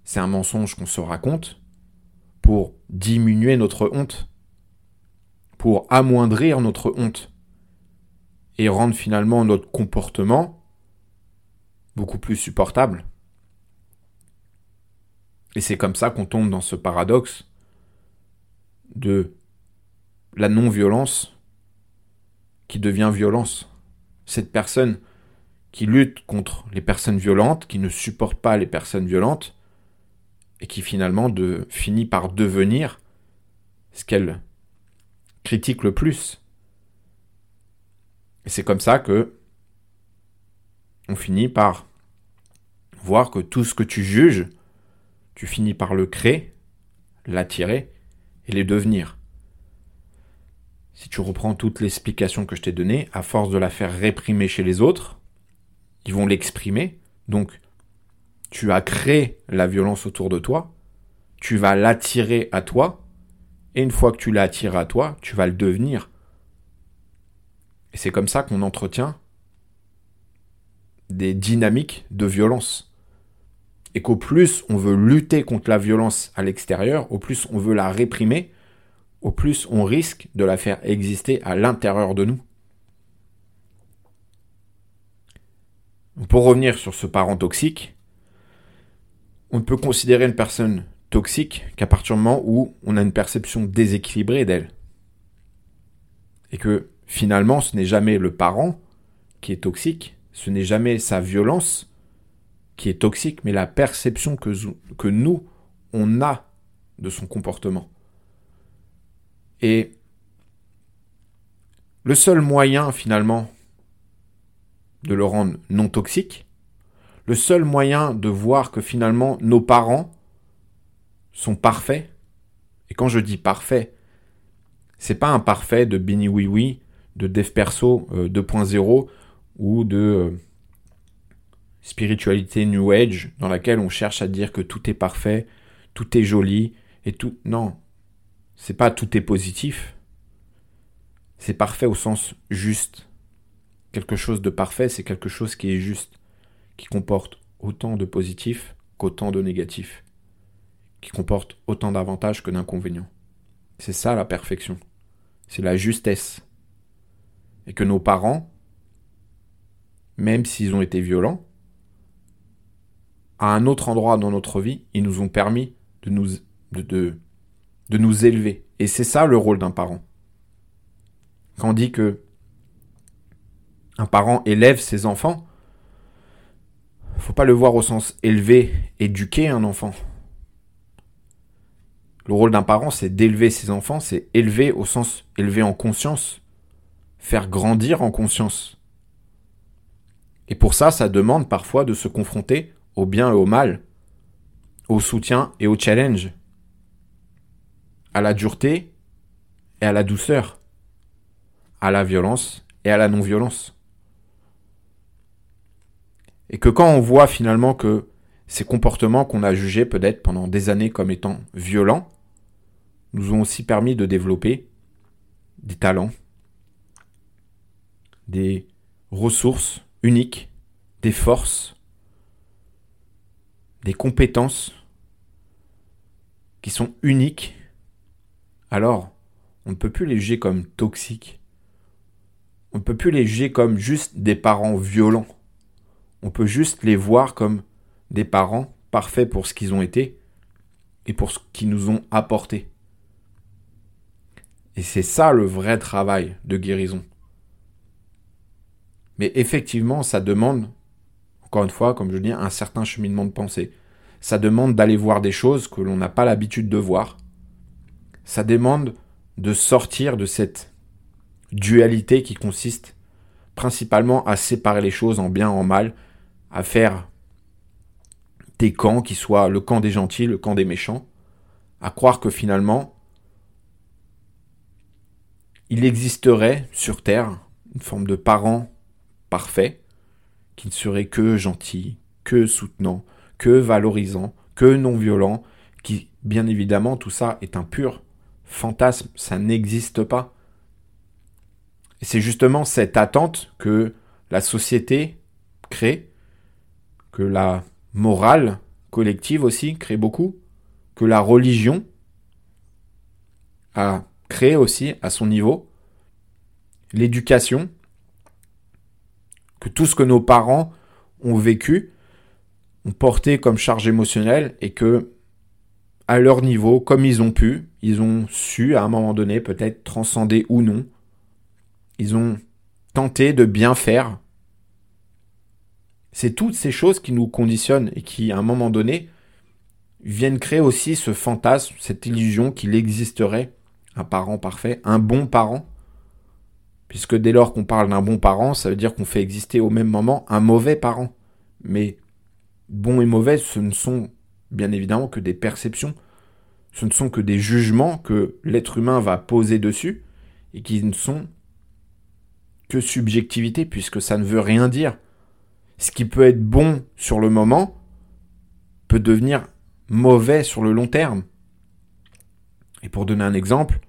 C'est un mensonge qu'on se raconte pour diminuer notre honte pour amoindrir notre honte et rendre finalement notre comportement beaucoup plus supportable. Et c'est comme ça qu'on tombe dans ce paradoxe de la non-violence qui devient violence. Cette personne qui lutte contre les personnes violentes, qui ne supporte pas les personnes violentes, et qui finalement finit par devenir ce qu'elle critique le plus. Et c'est comme ça que on finit par voir que tout ce que tu juges, tu finis par le créer, l'attirer et les devenir. Si tu reprends toute l'explication que je t'ai donnée, à force de la faire réprimer chez les autres, qui vont l'exprimer. Donc, tu as créé la violence autour de toi, tu vas l'attirer à toi, et une fois que tu l'as attiré à toi, tu vas le devenir. Et c'est comme ça qu'on entretient des dynamiques de violence. Et qu'au plus on veut lutter contre la violence à l'extérieur, au plus on veut la réprimer, au plus on risque de la faire exister à l'intérieur de nous. Pour revenir sur ce parent toxique, on ne peut considérer une personne toxique qu'à partir du moment où on a une perception déséquilibrée d'elle. Et que finalement, ce n'est jamais le parent qui est toxique, ce n'est jamais sa violence qui est toxique, mais la perception que, que nous, on a de son comportement. Et le seul moyen finalement de le rendre non toxique, le seul moyen de voir que finalement nos parents sont parfaits, et quand je dis parfait, c'est pas un parfait de Bini Oui Oui, de Dev Perso 2.0 euh, ou de euh, spiritualité New Age dans laquelle on cherche à dire que tout est parfait, tout est joli et tout. Non, c'est pas tout est positif. C'est parfait au sens juste. Quelque chose de parfait, c'est quelque chose qui est juste, qui comporte autant de positifs qu'autant de négatifs, qui comporte autant d'avantages que d'inconvénients. C'est ça la perfection. C'est la justesse. Et que nos parents, même s'ils ont été violents, à un autre endroit dans notre vie, ils nous ont permis de nous, de, de nous élever. Et c'est ça le rôle d'un parent. Quand on dit que un parent élève ses enfants, faut pas le voir au sens élever, éduquer un enfant. Le rôle d'un parent, c'est d'élever ses enfants, c'est élever au sens élever en conscience, faire grandir en conscience. Et pour ça, ça demande parfois de se confronter au bien et au mal, au soutien et au challenge à la dureté et à la douceur, à la violence et à la non-violence. Et que quand on voit finalement que ces comportements qu'on a jugés peut-être pendant des années comme étant violents, nous ont aussi permis de développer des talents, des ressources uniques, des forces, des compétences qui sont uniques alors on ne peut plus les juger comme toxiques. On ne peut plus les juger comme juste des parents violents. On peut juste les voir comme des parents parfaits pour ce qu'ils ont été et pour ce qu'ils nous ont apporté. Et c'est ça le vrai travail de guérison. Mais effectivement, ça demande, encore une fois, comme je dis, un certain cheminement de pensée. Ça demande d'aller voir des choses que l'on n'a pas l'habitude de voir, ça demande de sortir de cette dualité qui consiste principalement à séparer les choses en bien, en mal, à faire des camps qui soient le camp des gentils, le camp des méchants, à croire que finalement, il existerait sur Terre une forme de parent parfait, qui ne serait que gentil, que soutenant, que valorisant, que non violent, qui, bien évidemment, tout ça est impur, fantasme, ça n'existe pas. C'est justement cette attente que la société crée, que la morale collective aussi crée beaucoup, que la religion a créé aussi à son niveau, l'éducation, que tout ce que nos parents ont vécu, ont porté comme charge émotionnelle et que à leur niveau, comme ils ont pu, ils ont su à un moment donné peut-être transcender ou non. Ils ont tenté de bien faire. C'est toutes ces choses qui nous conditionnent et qui, à un moment donné, viennent créer aussi ce fantasme, cette illusion qu'il existerait un parent parfait, un bon parent. Puisque dès lors qu'on parle d'un bon parent, ça veut dire qu'on fait exister au même moment un mauvais parent. Mais bon et mauvais, ce ne sont bien évidemment que des perceptions. Ce ne sont que des jugements que l'être humain va poser dessus et qui ne sont que subjectivité puisque ça ne veut rien dire. ce qui peut être bon sur le moment peut devenir mauvais sur le long terme. Et pour donner un exemple,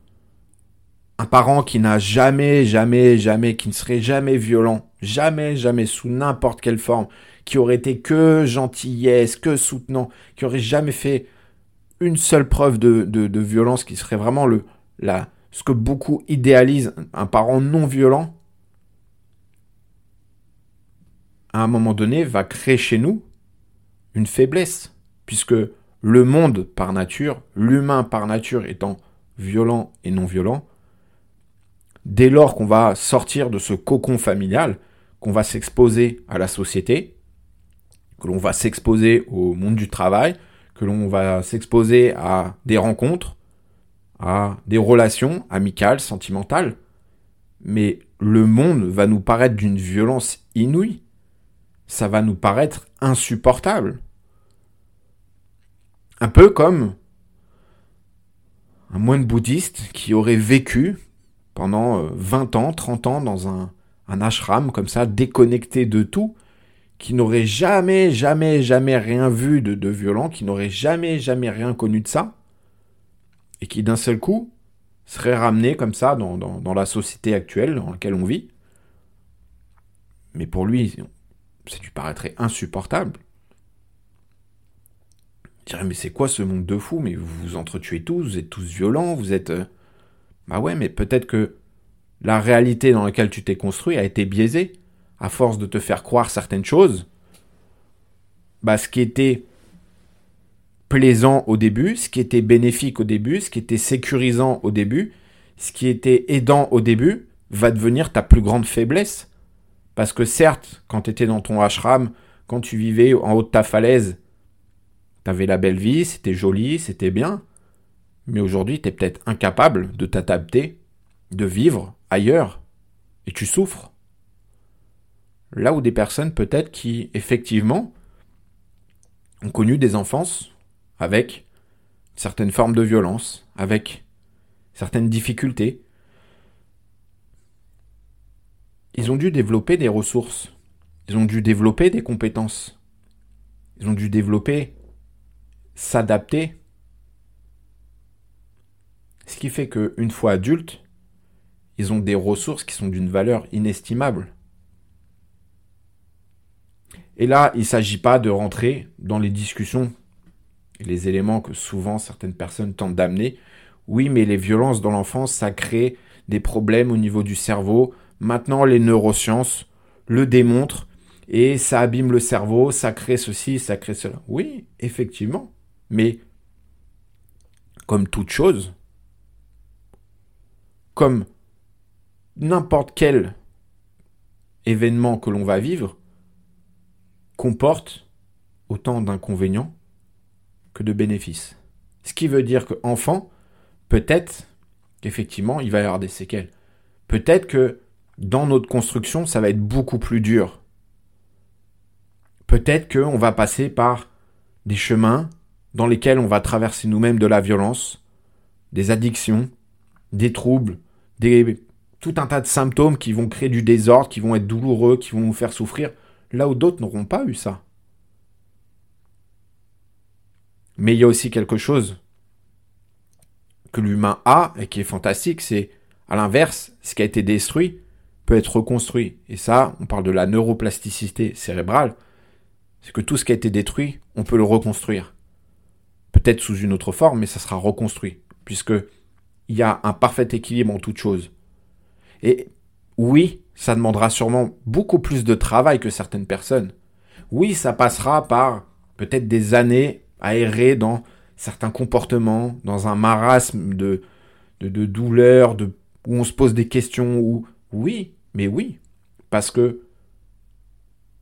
un parent qui n'a jamais, jamais, jamais, qui ne serait jamais violent, jamais, jamais, sous n'importe quelle forme, qui aurait été que gentillesse, que soutenant, qui aurait jamais fait une seule preuve de, violence, qui serait vraiment le, ce que beaucoup idéalisent, un parent non violent, à un moment donné, va créer chez nous une faiblesse, puisque le monde par nature, l'humain par nature étant violent et non violent, dès lors qu'on va sortir de ce cocon familial, qu'on va s'exposer à la société, que l'on va s'exposer au monde du travail, que l'on va s'exposer à des rencontres, à des relations amicales, sentimentales, mais le monde va nous paraître d'une violence inouïe. Ça va nous paraître insupportable. Un peu comme un moine bouddhiste qui aurait vécu pendant 20 euh, ans, 30 ans dans un, un ashram comme ça, déconnecté de tout, qui n'aurait jamais, jamais, jamais rien vu de, violent, qui n'aurait jamais, jamais rien connu de ça, et qui d'un seul coup serait ramené comme ça dans, la société actuelle dans laquelle on vit. Mais pour lui, ça lui paraîtrait insupportable. Il dirait, mais c'est quoi ce monde de fous? Mais vous vous entretuez tous, vous êtes tous violents, vous êtes... Euh, bah ouais, mais peut-être que la réalité dans laquelle tu t'es construit a été biaisée. À force de te faire croire certaines choses, bah, ce qui était plaisant au début, ce qui était bénéfique au début, ce qui était sécurisant au début, ce qui était aidant au début, va devenir ta plus grande faiblesse. Parce que certes, quand tu étais dans ton ashram, quand tu vivais en haut de ta falaise, t'avais la belle vie, c'était joli, c'était bien mais aujourd'hui tu es peut-être incapable de t'adapter, de vivre ailleurs, et tu souffres. Là où des personnes peut-être qui, effectivement, ont connu des enfances avec certaines formes de violence, avec certaines difficultés, ils ont dû développer des ressources, ils ont dû développer des compétences, ils ont dû développer, s'adapter. Ce qui fait qu'une fois adultes, ils ont des ressources qui sont d'une valeur inestimable. Et là, il ne s'agit pas de rentrer dans les discussions et les éléments que souvent certaines personnes tentent d'amener. Oui, mais les violences dans l'enfance, ça crée des problèmes au niveau du cerveau. Maintenant, les neurosciences le démontrent et ça abîme le cerveau, ça crée ceci, ça crée cela. Oui, effectivement. Mais comme toute chose, comme n'importe quel événement que l'on va vivre comporte autant d'inconvénients que de bénéfices. Ce qui veut dire qu'enfant, peut-être qu'effectivement, il va y avoir des séquelles. Peut-être que dans notre construction, ça va être beaucoup plus dur. Peut-être qu'on va passer par des chemins dans lesquels on va traverser nous-mêmes de la violence, des addictions, des troubles, tout un tas de symptômes qui vont créer du désordre, qui vont être douloureux, qui vont nous faire souffrir, là où d'autres n'auront pas eu ça. Mais il y a aussi quelque chose que l'humain a et qui est fantastique, c'est à l'inverse, ce qui a été détruit peut être reconstruit. Et ça, on parle de la neuroplasticité cérébrale, c'est que tout ce qui a été détruit, on peut le reconstruire. Peut-être sous une autre forme, mais ça sera reconstruit, puisque il y a un parfait équilibre en toute chose. Et oui, ça demandera sûrement beaucoup plus de travail que certaines personnes. Oui, ça passera par peut-être des années à errer dans certains comportements, dans un marasme de, de, douleur, de, où on se pose des questions, où oui, mais oui, parce que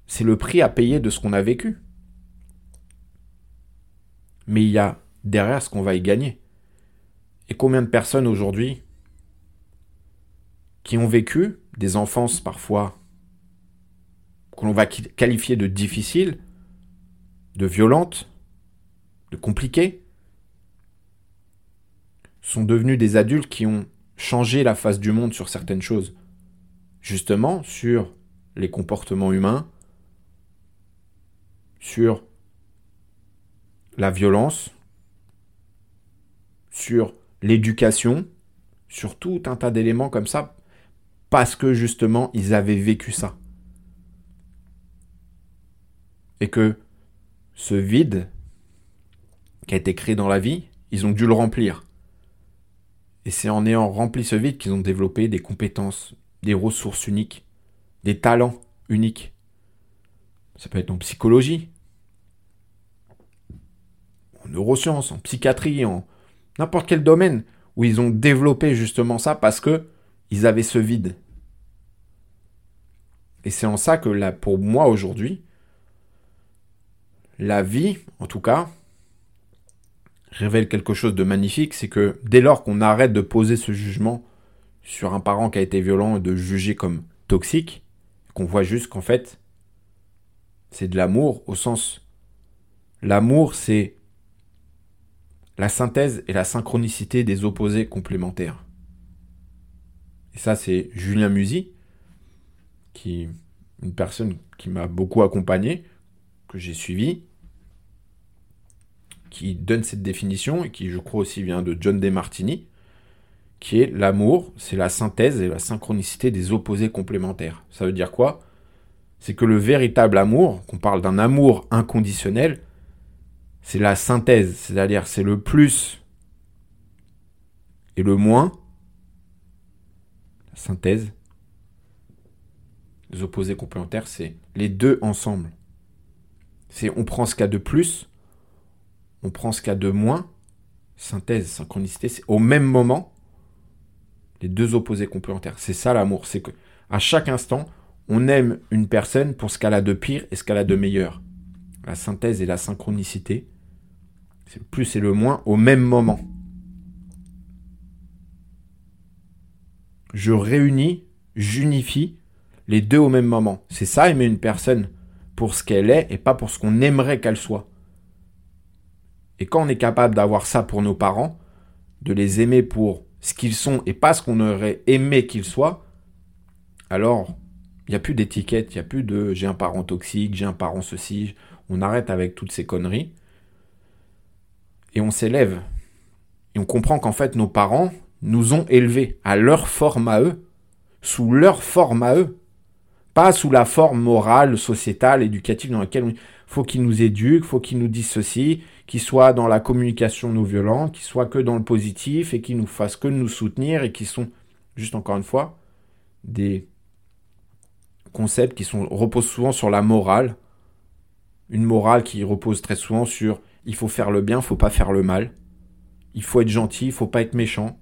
c'est le prix à payer de ce qu'on a vécu. Mais il y a derrière ce qu'on va y gagner. Et combien de personnes aujourd'hui qui ont vécu des enfances parfois que l'on va qualifier de difficiles, de violentes, de compliquées, sont devenus des adultes qui ont changé la face du monde sur certaines choses, justement sur les comportements humains, sur la violence, sur l'éducation, sur tout un tas d'éléments comme ça, parce que justement, ils avaient vécu ça. Et que ce vide qui a été créé dans la vie, ils ont dû le remplir. Et c'est en ayant rempli ce vide qu'ils ont développé des compétences, des ressources uniques, des talents uniques. Ça peut être en psychologie, en neurosciences, en psychiatrie, en n'importe quel domaine où ils ont développé justement ça parce que ils avaient ce vide. Et c'est en ça que là, pour moi aujourd'hui, la vie, en tout cas, révèle quelque chose de magnifique, c'est que dès lors qu'on arrête de poser ce jugement sur un parent qui a été violent et de juger comme toxique, qu'on voit juste qu'en fait, c'est de l'amour au sens... L'amour, c'est la synthèse et la synchronicité des opposés complémentaires. Et ça, c'est Julien Musy, qui une personne qui m'a beaucoup accompagné, que j'ai suivi, qui donne cette définition et qui, je crois aussi, vient de John Martini, qui est l'amour, c'est la synthèse et la synchronicité des opposés complémentaires. Ça veut dire quoi? C'est que le véritable amour, qu'on parle d'un amour inconditionnel, c'est la synthèse, c'est-à-dire c'est le plus et le moins. La synthèse, opposés complémentaires, c'est les deux ensemble. C'est on prend ce qu'il y a de plus, on prend ce qu'il y a de moins. Synthèse, synchronicité, c'est au même moment les deux opposés complémentaires. C'est ça l'amour, c'est que à chaque instant, on aime une personne pour ce qu'elle a de pire et ce qu'elle a de meilleur. La synthèse et la synchronicité, c'est le plus et le moins au même moment. Je réunis, j'unifie les deux au même moment. C'est ça aimer une personne pour ce qu'elle est et pas pour ce qu'on aimerait qu'elle soit. Et quand on est capable d'avoir ça pour nos parents, de les aimer pour ce qu'ils sont et pas ce qu'on aurait aimé qu'ils soient, alors il n'y a plus d'étiquette, il n'y a plus de j'ai un parent toxique, j'ai un parent ceci, on arrête avec toutes ces conneries et on s'élève. Et on comprend qu'en fait, nos parents nous ont élevés à leur forme à eux, sous leur forme à eux, pas sous la forme morale, sociétale, éducative dans laquelle il faut qu'ils nous éduquent, faut qu'ils nous disent ceci, qu'ils soient dans la communication non violente, qu'ils soient que dans le positif et qu'ils nous fassent que nous soutenir et qui sont, juste encore une fois, des concepts qui sont, reposent souvent sur la morale, une morale qui repose très souvent sur il faut faire le bien, il faut pas faire le mal. Il faut être gentil, il faut pas être méchant.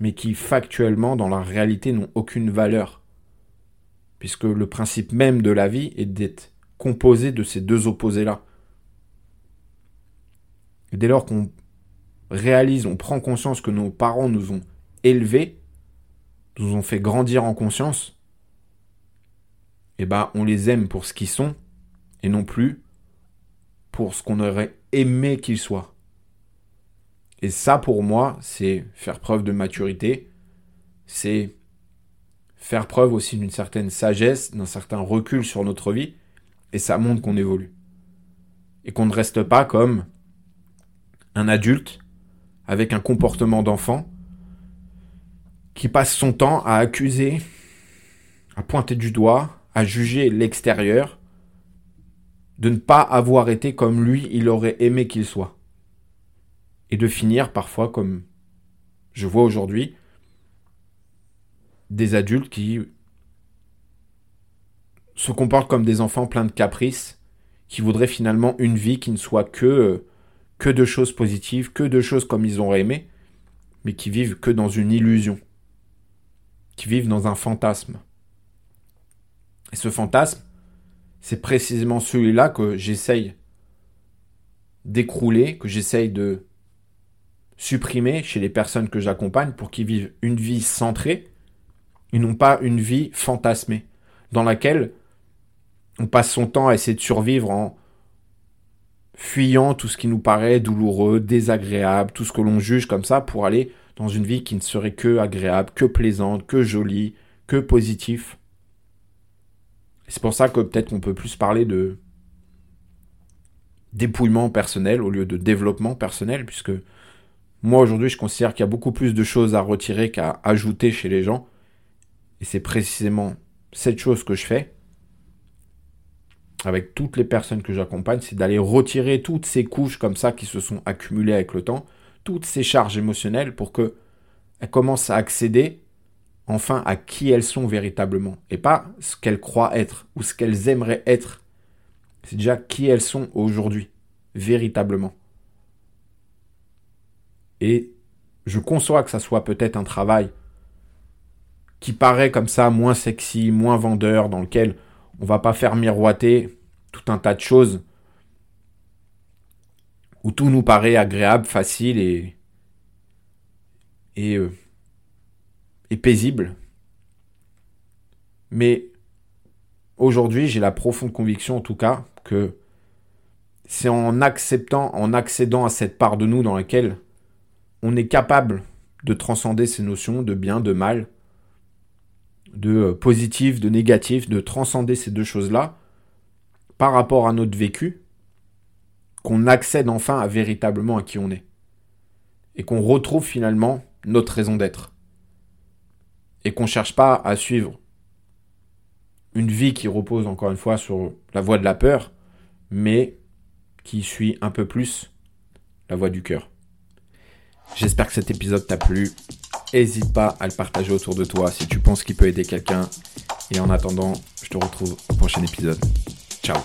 Mais qui factuellement, dans la réalité, n'ont aucune valeur. Puisque le principe même de la vie est d'être composé de ces deux opposés-là. Dès lors qu'on réalise, on prend conscience que nos parents nous ont élevés, nous ont fait grandir en conscience, eh ben on les aime pour ce qu'ils sont et non plus pour ce qu'on aurait aimé qu'il soit. Et ça, pour moi, c'est faire preuve de maturité, c'est faire preuve aussi d'une certaine sagesse, d'un certain recul sur notre vie, et ça montre qu'on évolue. Et qu'on ne reste pas comme un adulte avec un comportement d'enfant qui passe son temps à accuser, à pointer du doigt, à juger l'extérieur, de ne pas avoir été comme lui il aurait aimé qu'il soit. Et de finir parfois comme je vois aujourd'hui des adultes qui se comportent comme des enfants pleins de caprices, qui voudraient finalement une vie qui ne soit que, de choses positives, que de choses comme ils auraient aimé, mais qui vivent que dans une illusion, qui vivent dans un fantasme. Et ce fantasme, c'est précisément celui-là que j'essaye d'écrouler, que j'essaye de supprimer chez les personnes que j'accompagne pour qu'ils vivent une vie centrée et non pas une vie fantasmée, dans laquelle on passe son temps à essayer de survivre en fuyant tout ce qui nous paraît douloureux, désagréable, tout ce que l'on juge comme ça pour aller dans une vie qui ne serait que agréable, que plaisante, que jolie, que positive. C'est pour ça que peut-être qu'on peut plus parler de dépouillement personnel au lieu de développement personnel, puisque moi aujourd'hui je considère qu'il y a beaucoup plus de choses à retirer qu'à ajouter chez les gens. Et c'est précisément cette chose que je fais avec toutes les personnes que j'accompagne, c'est d'aller retirer toutes ces couches comme ça qui se sont accumulées avec le temps, toutes ces charges émotionnelles pour que elles commencent à accéder enfin à qui elles sont véritablement et pas ce qu'elles croient être ou ce qu'elles aimeraient être. C'est déjà qui elles sont aujourd'hui, véritablement. Et je conçois que ça soit peut-être un travail qui paraît comme ça moins sexy, moins vendeur, dans lequel on va pas faire miroiter tout un tas de choses où tout nous paraît agréable, facile et euh, et paisible. Mais aujourd'hui, j'ai la profonde conviction en tout cas que c'est en acceptant, en accédant à cette part de nous dans laquelle on est capable de transcender ces notions de bien, de mal, de euh, positif, de négatif, de transcender ces deux choses-là par rapport à notre vécu, qu'on accède enfin à véritablement à qui on est. Et qu'on retrouve finalement notre raison d'être. Et qu'on ne cherche pas à suivre une vie qui repose encore une fois sur la voie de la peur, mais qui suit un peu plus la voie du cœur. J'espère que cet épisode t'a plu. N'hésite pas à le partager autour de toi si tu penses qu'il peut aider quelqu'un. Et en attendant, je te retrouve au prochain épisode. Ciao